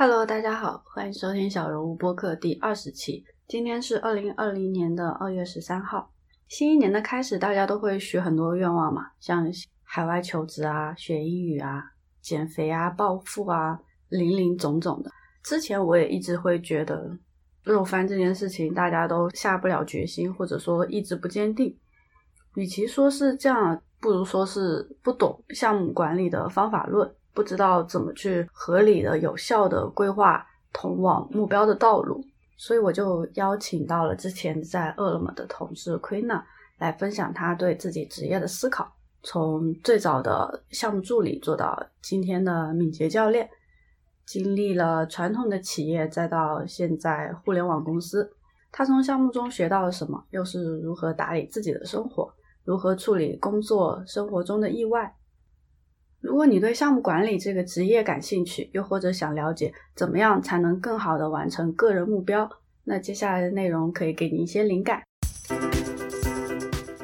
Hello，大家好，欢迎收听小人物播客第二十期。今天是二零二零年的二月十三号。新一年的开始，大家都会许很多愿望嘛，像海外求职啊、学英语啊、减肥啊、暴富啊，林林总总的。之前我也一直会觉得肉番这件事情，大家都下不了决心，或者说意志不坚定。与其说是这样，不如说是不懂项目管理的方法论，不知道怎么去合理的、有效的规划通往目标的道路。所以我就邀请到了之前在饿了么的同事 Queena 来分享他对自己职业的思考，从最早的项目助理做到今天的敏捷教练，经历了传统的企业，再到现在互联网公司，他从项目中学到了什么？又是如何打理自己的生活？如何处理工作生活中的意外？如果你对项目管理这个职业感兴趣，又或者想了解怎么样才能更好的完成个人目标，那接下来的内容可以给你一些灵感。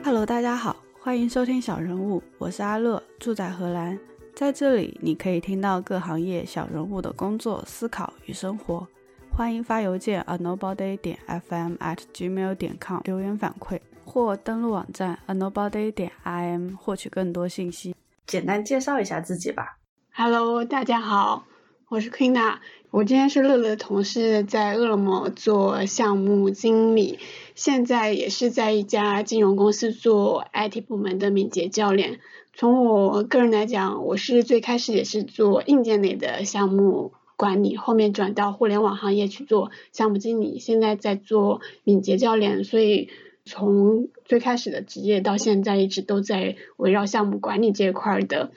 Hello，大家好，欢迎收听小人物，我是阿乐，住在荷兰，在这里你可以听到各行业小人物的工作、思考与生活。欢迎发邮件 a nobody 点 fm at gmail 点 com 留言反馈，或登录网站 a nobody 点 im 获取更多信息。简单介绍一下自己吧。Hello，大家好，我是 Queena，我今天是乐乐的同事，在饿了么做项目经理，现在也是在一家金融公司做 IT 部门的敏捷教练。从我个人来讲，我是最开始也是做硬件类的项目管理，后面转到互联网行业去做项目经理，现在在做敏捷教练，所以。从最开始的职业到现在，一直都在围绕项目管理这一块的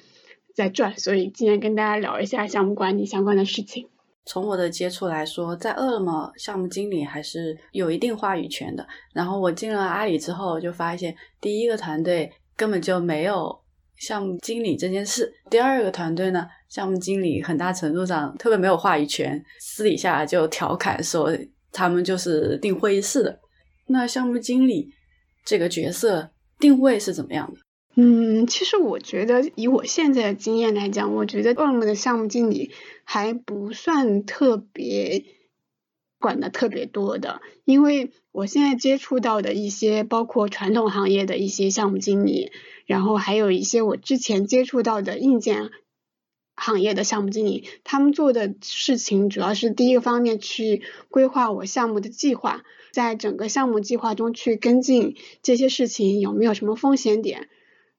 在转，所以今天跟大家聊一下项目管理相关的事情。从我的接触来说，在饿了么项目经理还是有一定话语权的。然后我进了阿里之后，就发现第一个团队根本就没有项目经理这件事。第二个团队呢，项目经理很大程度上特别没有话语权，私底下就调侃说他们就是定会议室的。那项目经理这个角色定位是怎么样的？嗯，其实我觉得以我现在的经验来讲，我觉得饿了么的项目经理还不算特别管的特别多的，因为我现在接触到的一些包括传统行业的一些项目经理，然后还有一些我之前接触到的硬件行业的项目经理，他们做的事情主要是第一个方面去规划我项目的计划。在整个项目计划中去跟进这些事情有没有什么风险点？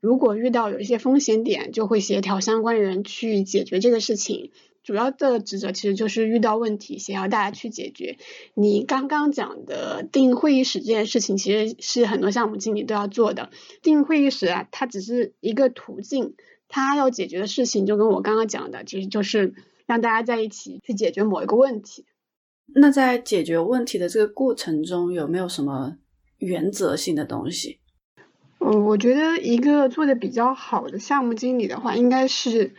如果遇到有一些风险点，就会协调相关人去解决这个事情。主要的职责其实就是遇到问题协调大家去解决。你刚刚讲的定会议室这件事情，其实是很多项目经理都要做的。定会议室啊，它只是一个途径，它要解决的事情就跟我刚刚讲的，其实就是让大家在一起去解决某一个问题。那在解决问题的这个过程中，有没有什么原则性的东西？嗯，我觉得一个做的比较好的项目经理的话，应该是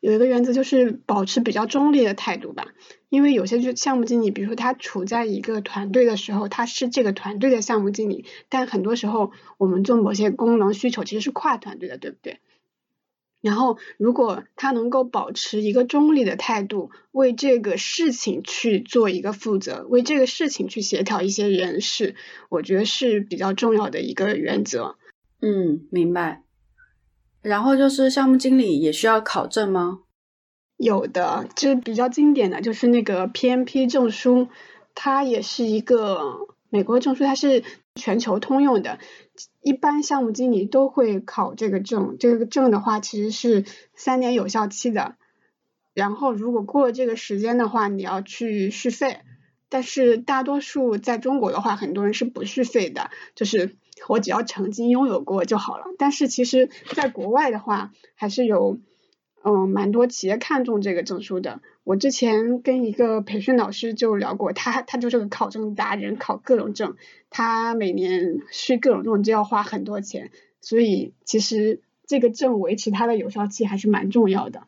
有一个原则，就是保持比较中立的态度吧。因为有些就项目经理，比如说他处在一个团队的时候，他是这个团队的项目经理，但很多时候我们做某些功能需求其实是跨团队的，对不对？然后，如果他能够保持一个中立的态度，为这个事情去做一个负责，为这个事情去协调一些人事，我觉得是比较重要的一个原则。嗯，明白。然后就是项目经理也需要考证吗？有的，就是比较经典的就是那个 PMP 证书，它也是一个美国证书，它是全球通用的。一般项目经理都会考这个证，这个证的话其实是三年有效期的。然后如果过了这个时间的话，你要去续费。但是大多数在中国的话，很多人是不续费的，就是我只要曾经拥有过就好了。但是其实在国外的话，还是有嗯蛮多企业看重这个证书的。我之前跟一个培训老师就聊过，他他就是个考证达人，考各种证，他每年去各种证就要花很多钱，所以其实这个证维持它的有效期还是蛮重要的。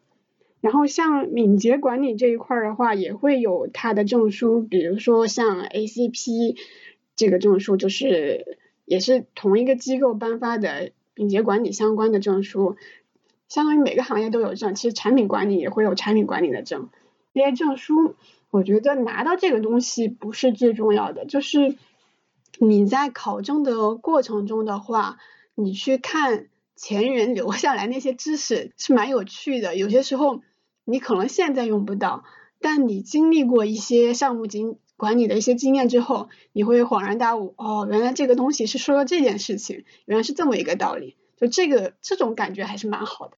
然后像敏捷管理这一块的话，也会有它的证书，比如说像 ACP 这个证书，就是也是同一个机构颁发的敏捷管理相关的证书，相当于每个行业都有证，其实产品管理也会有产品管理的证。毕业证书，我觉得拿到这个东西不是最重要的，就是你在考证的过程中的话，你去看前人留下来那些知识是蛮有趣的。有些时候你可能现在用不到，但你经历过一些项目经管理的一些经验之后，你会恍然大悟，哦，原来这个东西是说了这件事情，原来是这么一个道理。就这个这种感觉还是蛮好的。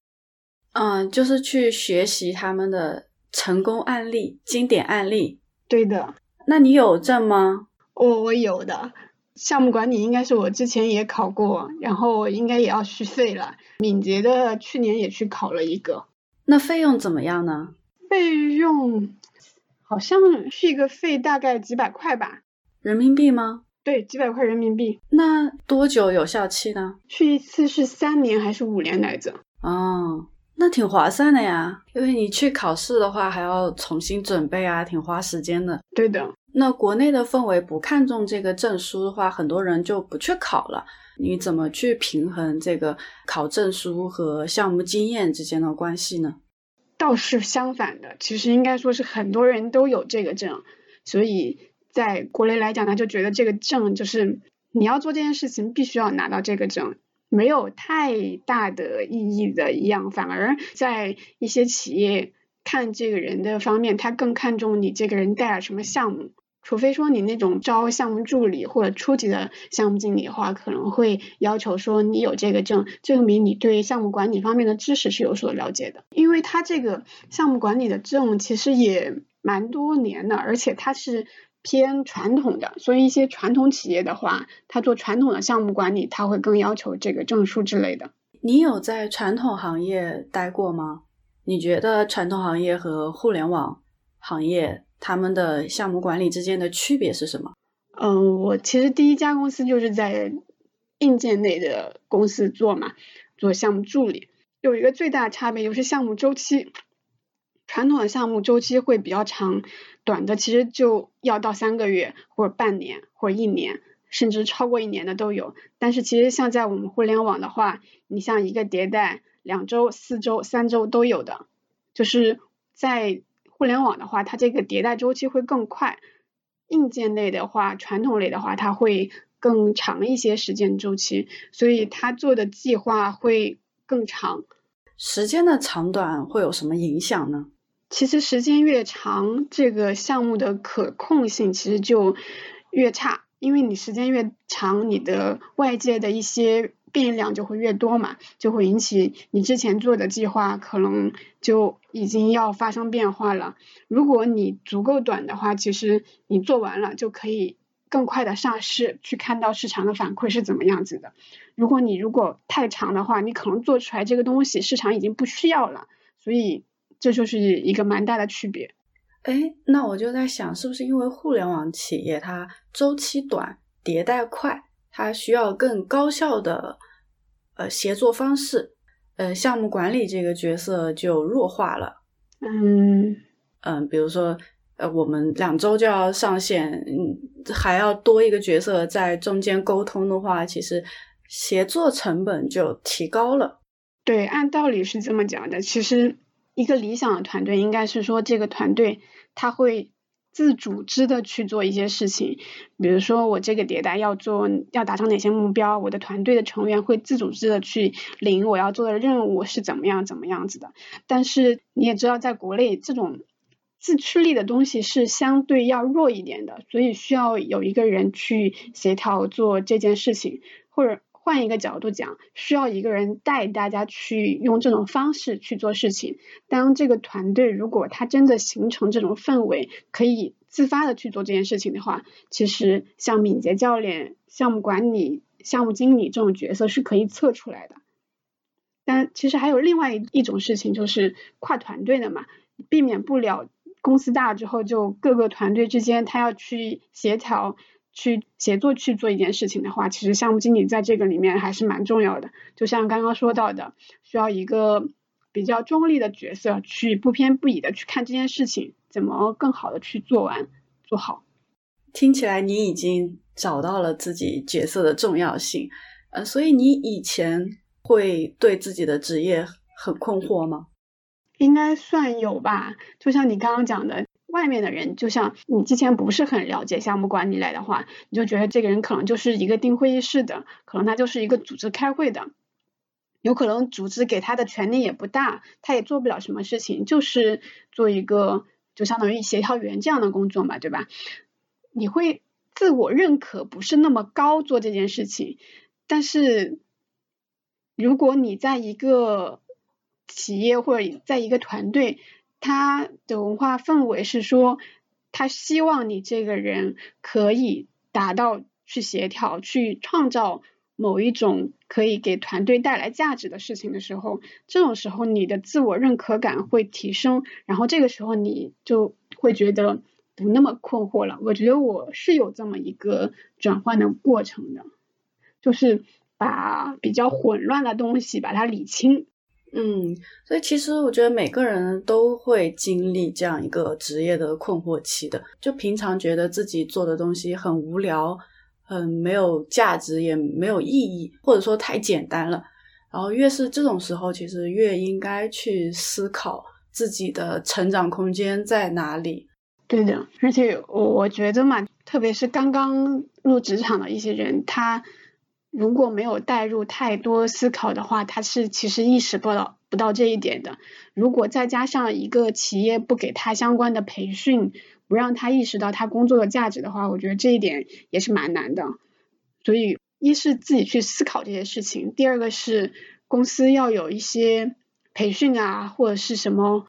嗯，就是去学习他们的成功案例、经典案例。对的，那你有证吗？我我有的，项目管理应该是我之前也考过，然后应该也要续费了。敏捷的去年也去考了一个。那费用怎么样呢？费用好像续个费大概几百块吧。人民币吗？对，几百块人民币。那多久有效期呢？去一次是三年还是五年来着？哦。那挺划算的呀，因为你去考试的话还要重新准备啊，挺花时间的。对的。那国内的氛围不看重这个证书的话，很多人就不去考了。你怎么去平衡这个考证书和项目经验之间的关系呢？倒是相反的，其实应该说是很多人都有这个证，所以在国内来讲呢，就觉得这个证就是你要做这件事情，必须要拿到这个证。没有太大的意义的一样，反而在一些企业看这个人的方面，他更看重你这个人带了什么项目。除非说你那种招项目助理或者初级的项目经理的话，可能会要求说你有这个证，证明你对项目管理方面的知识是有所了解的。因为他这个项目管理的证其实也蛮多年的，而且它是。偏传统的，所以一些传统企业的话，他做传统的项目管理，他会更要求这个证书之类的。你有在传统行业待过吗？你觉得传统行业和互联网行业他们的项目管理之间的区别是什么？嗯，我其实第一家公司就是在硬件类的公司做嘛，做项目助理，有一个最大的差别就是项目周期。传统的项目周期会比较长，短的其实就要到三个月或者半年或者一年，甚至超过一年的都有。但是其实像在我们互联网的话，你像一个迭代两周、四周、三周都有的。就是在互联网的话，它这个迭代周期会更快；硬件类的话，传统类的话，它会更长一些时间周期，所以它做的计划会更长。时间的长短会有什么影响呢？其实时间越长，这个项目的可控性其实就越差，因为你时间越长，你的外界的一些变量就会越多嘛，就会引起你之前做的计划可能就已经要发生变化了。如果你足够短的话，其实你做完了就可以更快的上市，去看到市场的反馈是怎么样子的。如果你如果太长的话，你可能做出来这个东西市场已经不需要了，所以。这就是一个蛮大的区别。哎，那我就在想，是不是因为互联网企业它周期短、迭代快，它需要更高效的呃协作方式，呃，项目管理这个角色就弱化了。嗯嗯，比如说呃，我们两周就要上线，嗯，还要多一个角色在中间沟通的话，其实协作成本就提高了。对，按道理是这么讲的，其实。一个理想的团队应该是说，这个团队他会自组织的去做一些事情，比如说我这个迭代要做要达成哪些目标，我的团队的成员会自组织的去领我要做的任务是怎么样怎么样子的。但是你也知道，在国内这种自驱力的东西是相对要弱一点的，所以需要有一个人去协调做这件事情，或者。换一个角度讲，需要一个人带大家去用这种方式去做事情。当这个团队如果他真的形成这种氛围，可以自发的去做这件事情的话，其实像敏捷教练、项目管理、项目经理这种角色是可以测出来的。但其实还有另外一一种事情，就是跨团队的嘛，避免不了公司大了之后，就各个团队之间他要去协调。去协作去做一件事情的话，其实项目经理在这个里面还是蛮重要的。就像刚刚说到的，需要一个比较中立的角色，去不偏不倚的去看这件事情怎么更好的去做完做好。听起来你已经找到了自己角色的重要性，呃，所以你以前会对自己的职业很困惑吗？应该算有吧。就像你刚刚讲的，外面的人，就像你之前不是很了解项目管理来的话，你就觉得这个人可能就是一个订会议室的，可能他就是一个组织开会的，有可能组织给他的权利也不大，他也做不了什么事情，就是做一个就相当于协调员这样的工作嘛，对吧？你会自我认可不是那么高做这件事情，但是如果你在一个企业或者在一个团队，他的文化氛围是说，他希望你这个人可以达到去协调、去创造某一种可以给团队带来价值的事情的时候，这种时候你的自我认可感会提升，然后这个时候你就会觉得不那么困惑了。我觉得我是有这么一个转换的过程的，就是把比较混乱的东西把它理清。嗯，所以其实我觉得每个人都会经历这样一个职业的困惑期的。就平常觉得自己做的东西很无聊、很没有价值、也没有意义，或者说太简单了。然后越是这种时候，其实越应该去思考自己的成长空间在哪里。对的，而且我觉得嘛，特别是刚刚入职场的一些人，他。如果没有带入太多思考的话，他是其实意识不到不到这一点的。如果再加上一个企业不给他相关的培训，不让他意识到他工作的价值的话，我觉得这一点也是蛮难的。所以，一是自己去思考这些事情，第二个是公司要有一些培训啊，或者是什么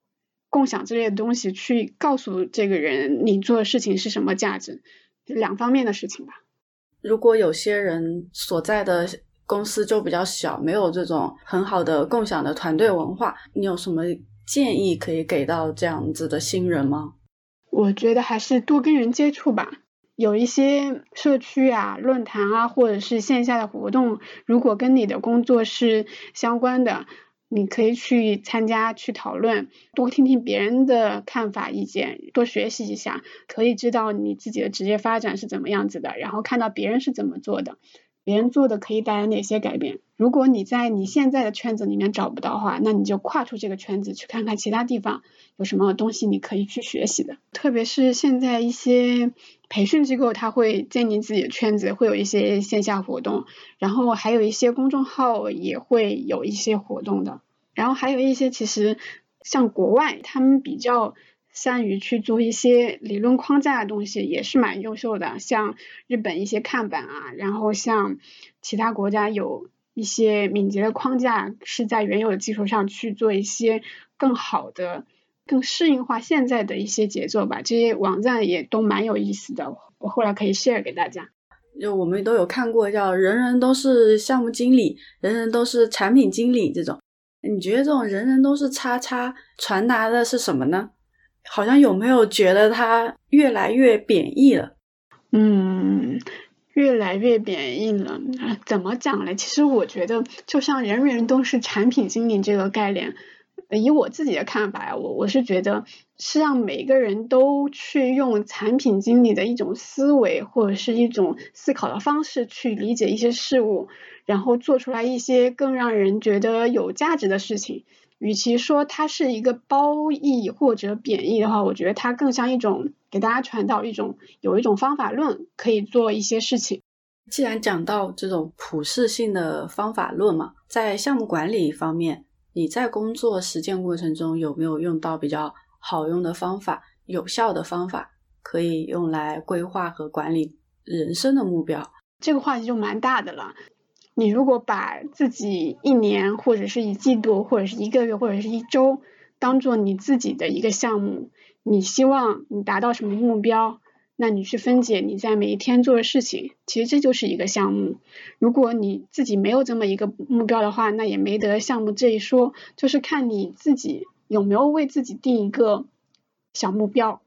共享之类的东西，去告诉这个人你做的事情是什么价值，两方面的事情吧。如果有些人所在的公司就比较小，没有这种很好的共享的团队文化，你有什么建议可以给到这样子的新人吗？我觉得还是多跟人接触吧，有一些社区啊、论坛啊，或者是线下的活动，如果跟你的工作是相关的。你可以去参加、去讨论，多听听别人的看法、意见，多学习一下，可以知道你自己的职业发展是怎么样子的，然后看到别人是怎么做的，别人做的可以带来哪些改变。如果你在你现在的圈子里面找不到话，那你就跨出这个圈子，去看看其他地方有什么东西你可以去学习的。特别是现在一些培训机构，他会建立自己的圈子，会有一些线下活动，然后还有一些公众号也会有一些活动的。然后还有一些其实像国外，他们比较善于去做一些理论框架的东西，也是蛮优秀的。像日本一些看板啊，然后像其他国家有一些敏捷的框架，是在原有的基础上去做一些更好的、更适应化现在的一些节奏吧。这些网站也都蛮有意思的，我后来可以 share 给大家。就我们都有看过，叫“人人都是项目经理，人人都是产品经理”这种。你觉得这种人人都是叉叉传达的是什么呢？好像有没有觉得它越来越贬义了？嗯，越来越贬义了。怎么讲嘞？其实我觉得，就像人人都是产品经理这个概念。以我自己的看法呀，我我是觉得是让每个人都去用产品经理的一种思维或者是一种思考的方式去理解一些事物，然后做出来一些更让人觉得有价值的事情。与其说它是一个褒义或者贬义的话，我觉得它更像一种给大家传导一种有一种方法论，可以做一些事情。既然讲到这种普适性的方法论嘛，在项目管理方面。你在工作实践过程中有没有用到比较好用的方法、有效的方法，可以用来规划和管理人生的目标？这个话题就蛮大的了。你如果把自己一年，或者是一季度，或者是一个月，或者是一周，当做你自己的一个项目，你希望你达到什么目标？那你去分解你在每一天做的事情，其实这就是一个项目。如果你自己没有这么一个目标的话，那也没得项目这一说。就是看你自己有没有为自己定一个小目标，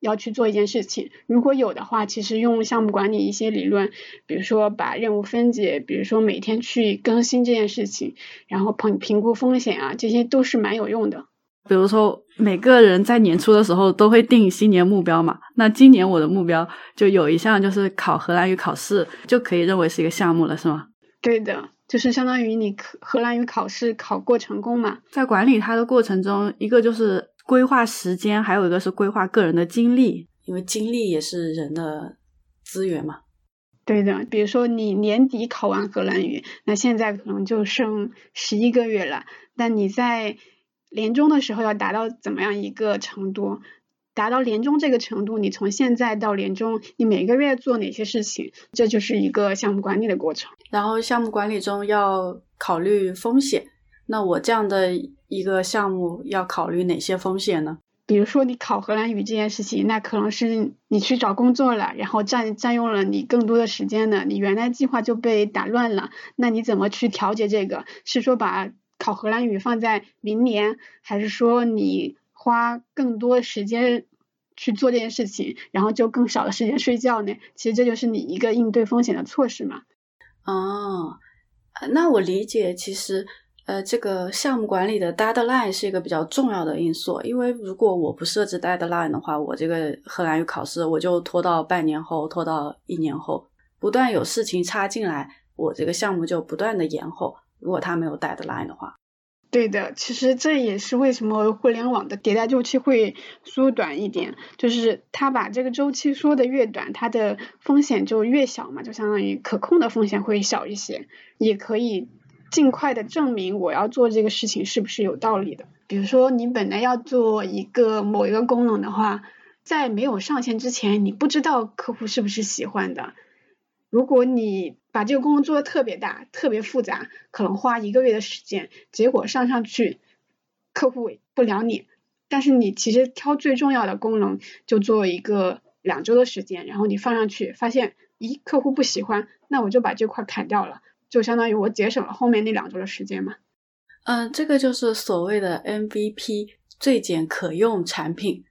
要去做一件事情。如果有的话，其实用项目管理一些理论，比如说把任务分解，比如说每天去更新这件事情，然后评评估风险啊，这些都是蛮有用的。比如说，每个人在年初的时候都会定新年目标嘛。那今年我的目标就有一项，就是考荷兰语考试，就可以认为是一个项目了，是吗？对的，就是相当于你荷兰语考试考过成功嘛。在管理它的过程中，一个就是规划时间，还有一个是规划个人的精力，因为精力也是人的资源嘛。对的，比如说你年底考完荷兰语，那现在可能就剩十一个月了。但你在年终的时候要达到怎么样一个程度？达到年终这个程度，你从现在到年终，你每个月做哪些事情？这就是一个项目管理的过程。然后项目管理中要考虑风险。那我这样的一个项目要考虑哪些风险呢？比如说你考荷兰语这件事情，那可能是你去找工作了，然后占占用了你更多的时间呢，你原来计划就被打乱了。那你怎么去调节这个？是说把考荷兰语放在明年，还是说你花更多时间去做这件事情，然后就更少的时间睡觉呢？其实这就是你一个应对风险的措施嘛。哦，那我理解，其实。呃，这个项目管理的 deadline 是一个比较重要的因素，因为如果我不设置 deadline 的话，我这个荷兰语考试我就拖到半年后，拖到一年后，不断有事情插进来，我这个项目就不断的延后。如果他没有 deadline 的话，对的，其实这也是为什么互联网的迭代周期会缩短一点，就是它把这个周期缩的越短，它的风险就越小嘛，就相当于可控的风险会小一些，也可以。尽快的证明我要做这个事情是不是有道理的。比如说，你本来要做一个某一个功能的话，在没有上线之前，你不知道客户是不是喜欢的。如果你把这个功能做的特别大、特别复杂，可能花一个月的时间，结果上上去客户不了你。但是你其实挑最重要的功能，就做一个两周的时间，然后你放上去，发现咦客户不喜欢，那我就把这块砍掉了。就相当于我节省了后面那两周的时间嘛。嗯，这个就是所谓的 MVP 最简可用产品。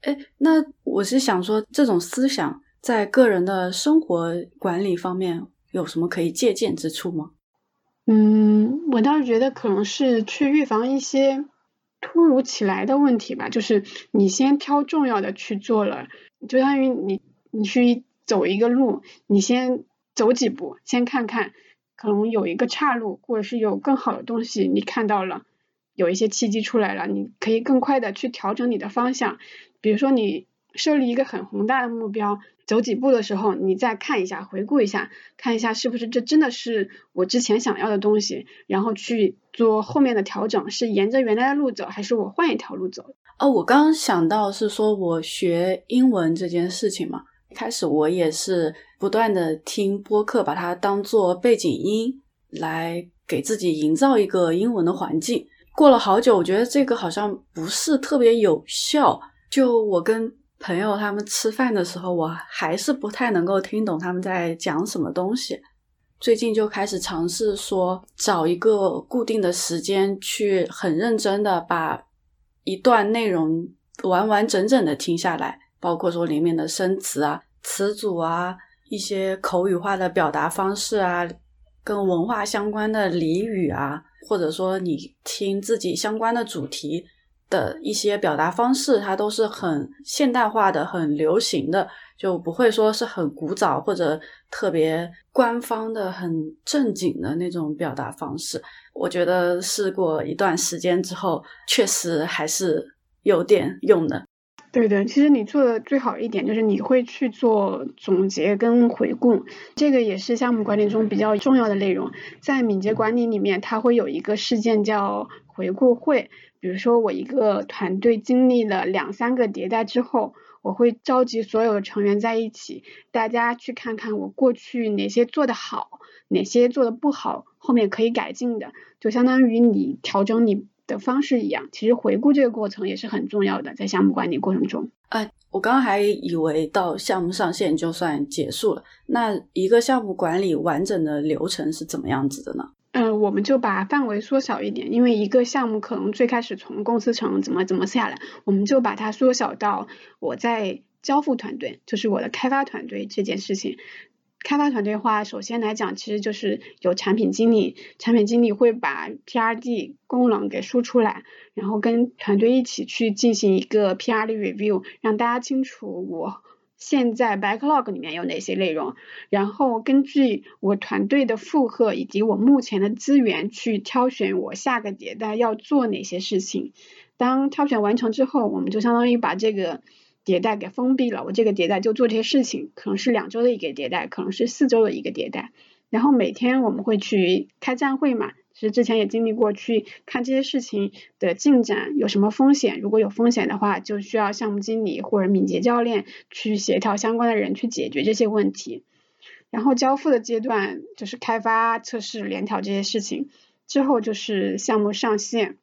哎，那我是想说，这种思想在个人的生活管理方面有什么可以借鉴之处吗？嗯，我倒是觉得可能是去预防一些突如其来的问题吧。就是你先挑重要的去做了，就相当于你你去走一个路，你先走几步，先看看。可能有一个岔路，或者是有更好的东西，你看到了，有一些契机出来了，你可以更快的去调整你的方向。比如说你设立一个很宏大的目标，走几步的时候，你再看一下，回顾一下，看一下是不是这真的是我之前想要的东西，然后去做后面的调整，是沿着原来的路走，还是我换一条路走？哦，我刚刚想到是说我学英文这件事情嘛。开始我也是不断的听播客，把它当做背景音来给自己营造一个英文的环境。过了好久，我觉得这个好像不是特别有效。就我跟朋友他们吃饭的时候，我还是不太能够听懂他们在讲什么东西。最近就开始尝试说，找一个固定的时间去很认真的把一段内容完完整整的听下来。包括说里面的生词啊、词组啊、一些口语化的表达方式啊，跟文化相关的俚语啊，或者说你听自己相关的主题的一些表达方式，它都是很现代化的、很流行的，就不会说是很古早或者特别官方的、很正经的那种表达方式。我觉得试过一段时间之后，确实还是有点用的。对的，其实你做的最好一点就是你会去做总结跟回顾，这个也是项目管理中比较重要的内容。在敏捷管理里面，它会有一个事件叫回顾会。比如说，我一个团队经历了两三个迭代之后，我会召集所有成员在一起，大家去看看我过去哪些做的好，哪些做的不好，后面可以改进的，就相当于你调整你。的方式一样，其实回顾这个过程也是很重要的，在项目管理过程中。哎，我刚刚还以为到项目上线就算结束了，那一个项目管理完整的流程是怎么样子的呢？我们就把范围缩小一点，因为一个项目可能最开始从公司层怎么怎么下来，我们就把它缩小到我在交付团队，就是我的开发团队这件事情。开发团队话，首先来讲，其实就是有产品经理，产品经理会把 PRD 功能给输出来，然后跟团队一起去进行一个 PRD review，让大家清楚我现在 backlog 里面有哪些内容，然后根据我团队的负荷以及我目前的资源去挑选我下个迭代要做哪些事情。当挑选完成之后，我们就相当于把这个迭代给封闭了。我这个迭代就做这些事情，可能是两周的一个迭代，可能是四周的一个迭代。然后每天我们会去开站会嘛。其实之前也经历过，去看这些事情的进展有什么风险，如果有风险的话，就需要项目经理或者敏捷教练去协调相关的人去解决这些问题。然后交付的阶段就是开发、测试、联调这些事情，之后就是项目上线。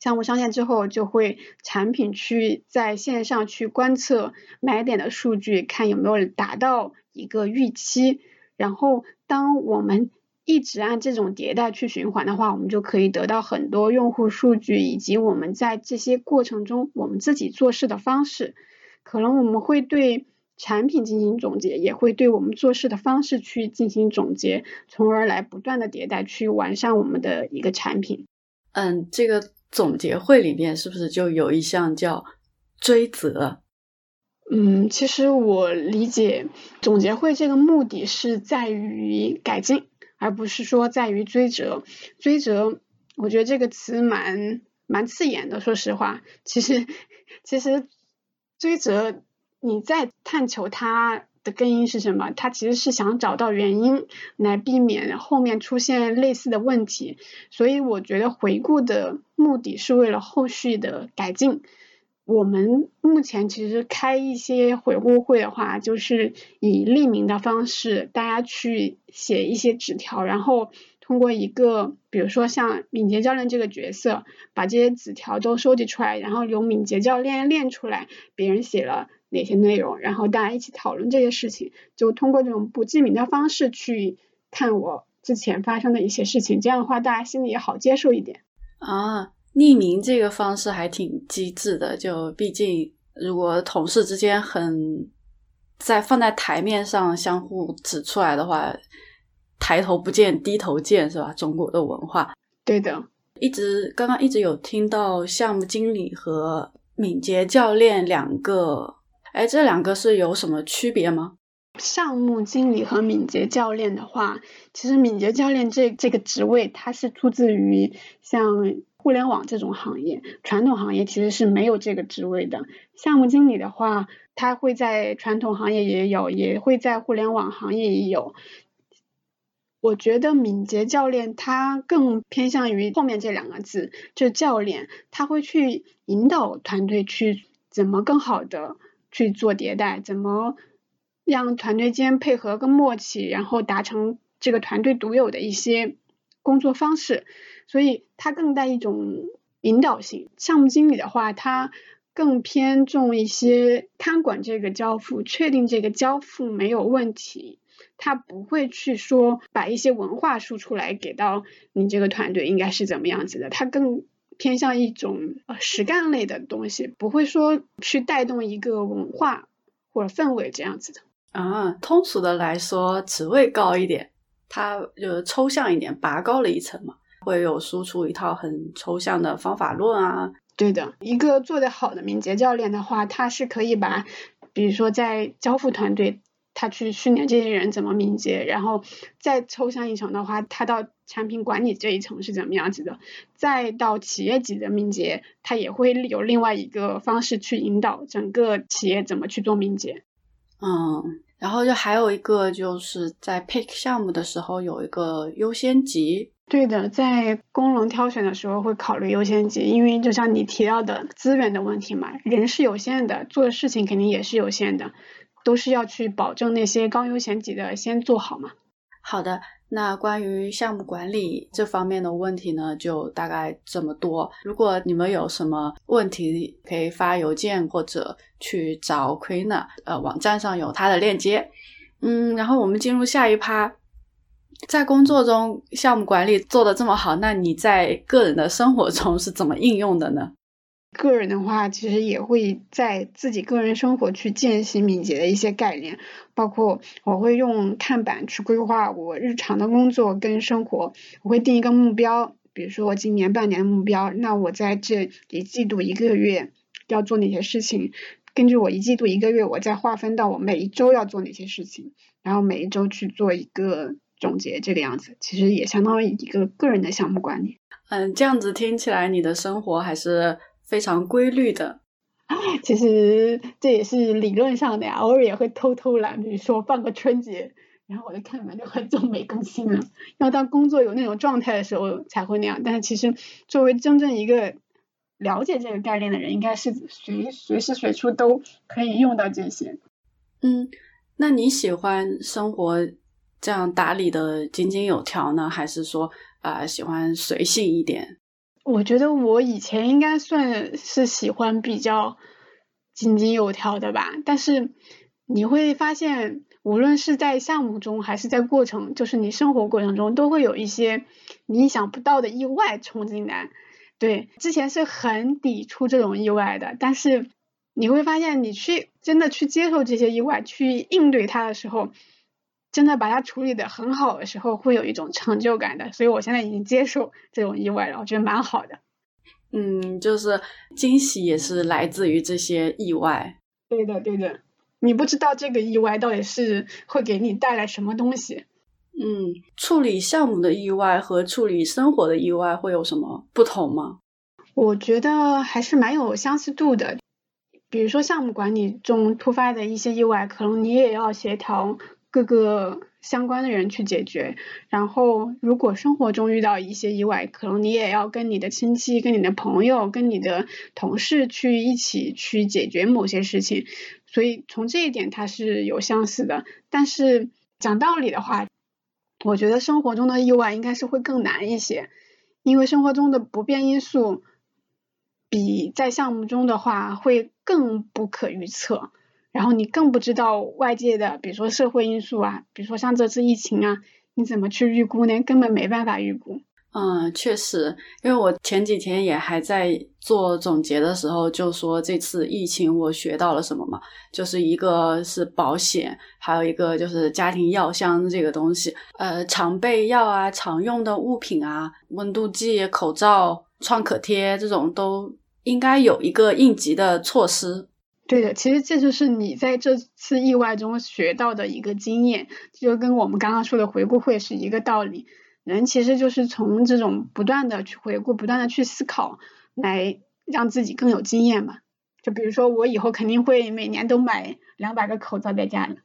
项目上线之后，就会产品去在线上去观测买点的数据，看有没有达到一个预期。然后当我们一直按这种迭代去循环的话，我们就可以得到很多用户数据，以及我们在这些过程中我们自己做事的方式。可能我们会对产品进行总结，也会对我们做事的方式去进行总结，从而来不断的迭代，去完善我们的一个产品。嗯，这个总结会里面是不是就有一项叫追责？嗯，其实我理解总结会这个目的是在于改进。而不是说在于追责，追责，我觉得这个词蛮蛮刺眼的。说实话，其实其实追责，你在探求它的根因是什么？它其实是想找到原因，来避免后面出现类似的问题。所以我觉得回顾的目的是为了后续的改进。我们目前其实开一些回顾会的话，就是以匿名的方式，大家去写一些纸条，然后通过一个，比如说像敏捷教练这个角色，把这些纸条都收集出来，然后由敏捷教练练出来别人写了哪些内容，然后大家一起讨论这些事情，就通过这种不记名的方式去看我之前发生的一些事情，这样的话大家心里也好接受一点啊。匿名这个方式还挺机智的，就毕竟如果同事之间很在放在台面上相互指出来的话，抬头不见低头见是吧？中国的文化。对的，一直刚刚一直有听到项目经理和敏捷教练两个，哎，这两个是有什么区别吗？项目经理和敏捷教练的话，其实敏捷教练这这个职位，它是出自于像。互联网这种行业，传统行业其实是没有这个职位的。项目经理的话，他会在传统行业也有，也会在互联网行业也有。我觉得敏捷教练他更偏向于后面这两个字，就教练，他会去引导团队去怎么更好的去做迭代，怎么让团队间配合更默契，然后达成这个团队独有的一些工作方式。所以它更带一种引导性。项目经理的话，他更偏重一些看管这个交付，确定这个交付没有问题。他不会去说把一些文化输出来给到你这个团队应该是怎么样子的。他更偏向一种呃实干类的东西，不会说去带动一个文化或者氛围这样子的。啊，通俗的来说，职位高一点，它就抽象一点，拔高了一层嘛。会有输出一套很抽象的方法论啊，对的，一个做得好的敏捷教练的话，他是可以把，比如说在交付团队，他去训练这些人怎么敏捷，然后再抽象一层的话，他到产品管理这一层是怎么样子的，再到企业级的敏捷，他也会有另外一个方式去引导整个企业怎么去做敏捷。嗯，然后就还有一个就是在 pick 项目的时候有一个优先级。对的，在功能挑选的时候会考虑优先级，因为就像你提到的资源的问题嘛，人是有限的，做事情肯定也是有限的，都是要去保证那些高优先级的先做好嘛。好的，那关于项目管理这方面的问题呢，就大概这么多。如果你们有什么问题，可以发邮件或者去找 Queen，呃，网站上有他的链接。嗯，然后我们进入下一趴。在工作中，项目管理做的这么好，那你在个人的生活中是怎么应用的呢？个人的话，其实也会在自己个人生活去践行敏捷的一些概念，包括我会用看板去规划我日常的工作跟生活，我会定一个目标，比如说我今年半年的目标，那我在这一季度一个月要做哪些事情，根据我一季度、一个月，我再划分到我每一周要做哪些事情，然后每一周去做一个总结，这个样子，其实也相当于一个个人的项目管理。嗯，这样子听起来，你的生活还是非常规律的。其实这也是理论上的呀，偶尔也会偷偷懒，比如说放个春节，然后我就看完就很久没更新了。要当工作有那种状态的时候才会那样，但是其实作为真正一个。了解这个概念的人，应该是随随时随处都可以用到这些。嗯，那你喜欢生活这样打理的井井有条呢，还是说啊喜欢随性一点？我觉得我以前应该算是喜欢比较井井有条的吧。但是你会发现，无论是在项目中还是在过程，就是你生活过程中，都会有一些你意想不到的意外冲进来。对，之前是很抵触这种意外的，但是你会发现，你去真的去接受这些意外，去应对它的时候，真的把它处理的很好的时候，会有一种成就感的。所以我现在已经接受这种意外了，我觉得蛮好的。嗯，就是惊喜也是来自于这些意外。对的，对的，你不知道这个意外到底是会给你带来什么东西。嗯，处理项目的意外和处理生活的意外会有什么不同吗？我觉得还是蛮有相似度的。比如说项目管理中突发的一些意外，可能你也要协调各个相关的人去解决。然后，如果生活中遇到一些意外，可能你也要跟你的亲戚、跟你的朋友、跟你的同事去一起去解决某些事情。所以从这一点它是有相似的。但是讲道理的话，我觉得生活中的意外应该是会更难一些，因为生活中的不变因素比在项目中的话会更不可预测，然后你更不知道外界的，比如说社会因素啊，比如说像这次疫情啊，你怎么去预估呢？根本没办法预估。嗯，确实，因为我前几天也还在做总结的时候，就说这次疫情我学到了什么嘛，就是一个是保险，还有一个就是家庭药箱这个东西，呃，常备药啊，常用的物品啊，温度计、口罩、创可贴这种都应该有一个应急的措施。对的，其实这就是你在这次意外中学到的一个经验，就跟我们刚刚说的回顾会是一个道理。人其实就是从这种不断的去回顾、不断的去思考，来让自己更有经验嘛。就比如说，我以后肯定会每年都买两百个口罩在家里。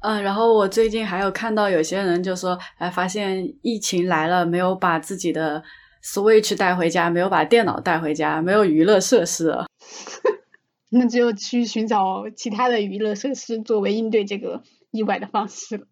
嗯，然后我最近还有看到有些人就说，哎，发现疫情来了，没有把自己的 Switch 带回家，没有把电脑带回家，没有娱乐设施。那只有去寻找其他的娱乐设施作为应对这个意外的方式了。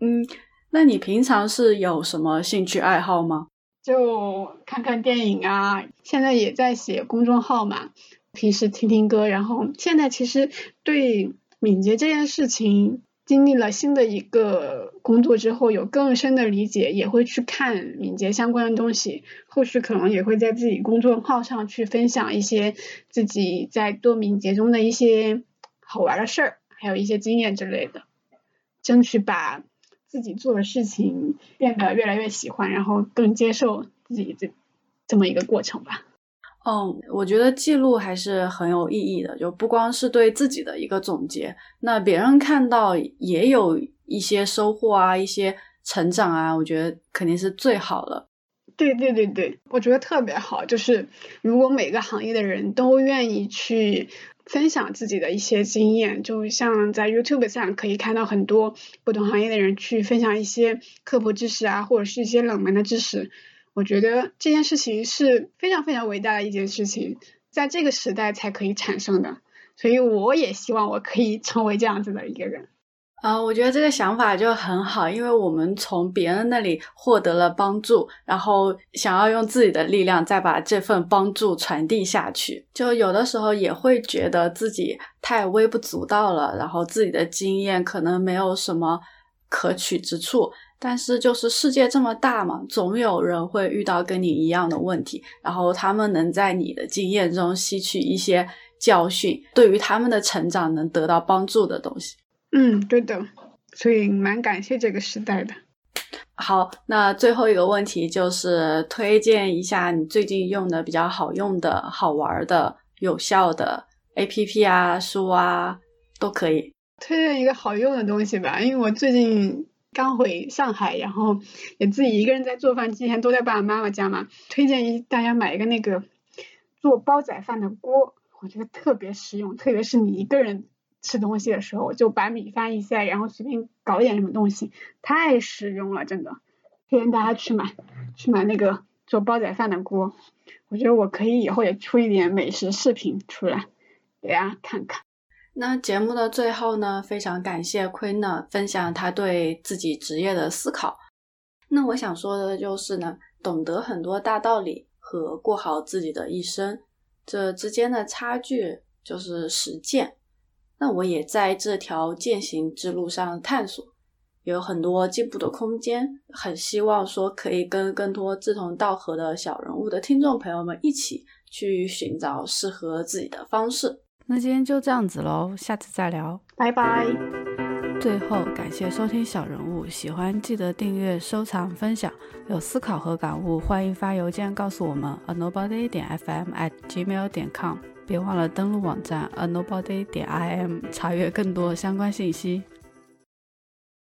嗯。那你平常是有什么兴趣爱好吗？就看看电影啊，现在也在写公众号嘛，平时听听歌，然后现在其实对敏捷这件事情经历了新的一个工作之后，有更深的理解，也会去看敏捷相关的东西，后续可能也会在自己公众号上去分享一些自己在做敏捷中的一些好玩的事儿，还有一些经验之类的，争取把。自己做的事情变得越来越喜欢，然后更接受自己这这么一个过程吧。嗯，我觉得记录还是很有意义的，就不光是对自己的一个总结，那别人看到也有一些收获啊，一些成长啊，我觉得肯定是最好的。对对对对，我觉得特别好，就是如果每个行业的人都愿意去。分享自己的一些经验，就像在 YouTube 上可以看到很多不同行业的人去分享一些科普知识啊，或者是一些冷门的知识。我觉得这件事情是非常非常伟大的一件事情，在这个时代才可以产生的。所以我也希望我可以成为这样子的一个人。啊，我觉得这个想法就很好，因为我们从别人那里获得了帮助，然后想要用自己的力量再把这份帮助传递下去，就有的时候也会觉得自己太微不足道了，然后自己的经验可能没有什么可取之处。但是就是世界这么大嘛，总有人会遇到跟你一样的问题，然后他们能在你的经验中吸取一些教训，对于他们的成长能得到帮助的东西。嗯，对的，所以蛮感谢这个时代的。好，那最后一个问题就是推荐一下你最近用的比较好用的好玩的有效的 A P P 啊、书啊都可以。推荐一个好用的东西吧，因为我最近刚回上海，然后也自己一个人在做饭，之前都在爸爸妈妈家嘛。推荐一大家买一个那个做煲仔饭的锅，我觉得特别实用，特别是你一个人吃东西的时候，就把米饭一塞，然后随便搞点什么东西，太实用了，真的。推荐大家去买，去买那个做煲仔饭的锅。我觉得我可以以后也出一点美食视频出来，给大家看看。那节目的最后呢，非常感谢 Queen 分享他对自己职业的思考。那我想说的就是呢，懂得很多大道理和过好自己的一生，这之间的差距就是实践。那我也在这条践行之路上探索，有很多进步的空间。很希望说可以跟更多志同道合的小人物的听众朋友们一起去寻找适合自己的方式。那今天就这样子喽，下次再聊，拜拜。最后感谢收听小人物，喜欢记得订阅、收藏、分享。有思考和感悟，欢迎发邮件告诉我们：a nobody 点 fm at gmail 点 com。别忘了登录网站 a nobody 点 im，查阅更多相关信息。